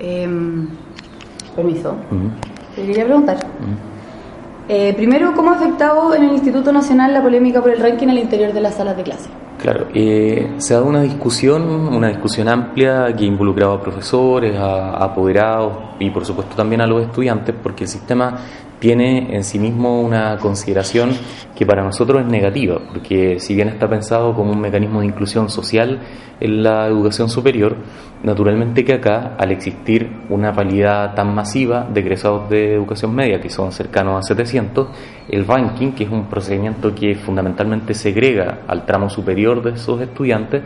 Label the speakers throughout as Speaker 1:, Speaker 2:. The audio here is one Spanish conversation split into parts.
Speaker 1: Em, permiso. Te quería preguntar. Eh, primero, ¿cómo ha afectado en el Instituto Nacional la polémica por el ranking al interior de las salas de clase?
Speaker 2: Claro, eh, se ha dado una discusión, una discusión amplia que involucraba a profesores, a, a apoderados y por supuesto también a los estudiantes, porque el sistema tiene en sí mismo una consideración que para nosotros es negativa, porque si bien está pensado como un mecanismo de inclusión social en la educación superior, naturalmente que acá, al existir una validad tan masiva de egresados de educación media, que son cercanos a 700, el ranking, que es un procedimiento que fundamentalmente segrega al tramo superior de esos estudiantes,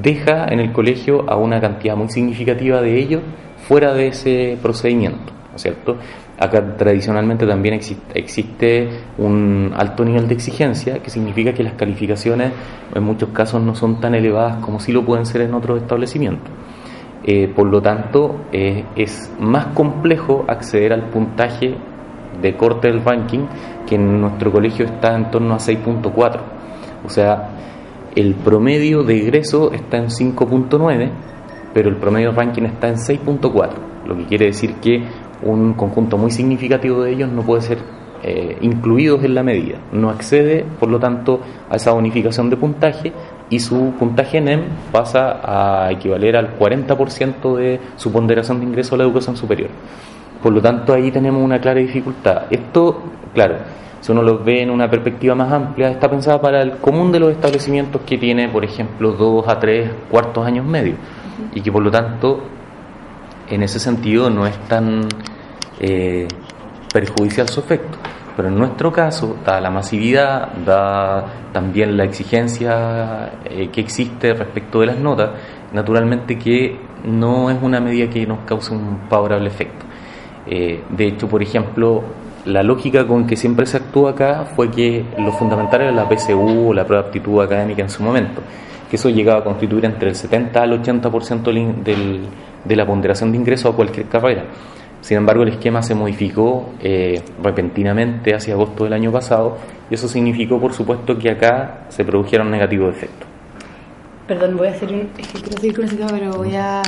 Speaker 2: deja en el colegio a una cantidad muy significativa de ellos fuera de ese procedimiento, ¿no es cierto? Acá tradicionalmente también existe, un alto nivel de exigencia, que significa que las calificaciones en muchos casos no son tan elevadas como sí lo pueden ser en otros establecimientos. Eh, por lo tanto, eh, es más complejo acceder al puntaje de corte del ranking, que en nuestro colegio está en torno a 6.4. O sea, el promedio de egreso está en 5.9, pero el promedio de ranking está en 6.4, lo que quiere decir que un conjunto muy significativo de ellos no puede ser eh, incluidos en la medida. No accede, por lo tanto, a esa bonificación de puntaje y su puntaje NEM pasa a equivaler al 40% de su ponderación de ingreso a la educación superior. Por lo tanto, ahí tenemos una clara dificultad. Esto, claro, si uno lo ve en una perspectiva más amplia, está pensada para el común de los establecimientos que tiene, por ejemplo, dos a tres cuartos años medio y que por lo tanto, en ese sentido, no es tan eh, perjudicial su efecto. Pero en nuestro caso, da la masividad, da también la exigencia eh, que existe respecto de las notas, naturalmente que no es una medida que nos cause un favorable efecto. Eh, de hecho, por ejemplo, la lógica con que siempre se actúa acá fue que lo fundamental era la PSU o la prueba de aptitud académica en su momento, que eso llegaba a constituir entre el 70 al 80% del, de la ponderación de ingreso a cualquier carrera. Sin embargo, el esquema se modificó eh, repentinamente hacia agosto del año pasado y eso significó, por supuesto, que acá se produjeron negativos efectos.
Speaker 1: Perdón, voy a hacer un. Es que quiero seguir con tema, pero voy a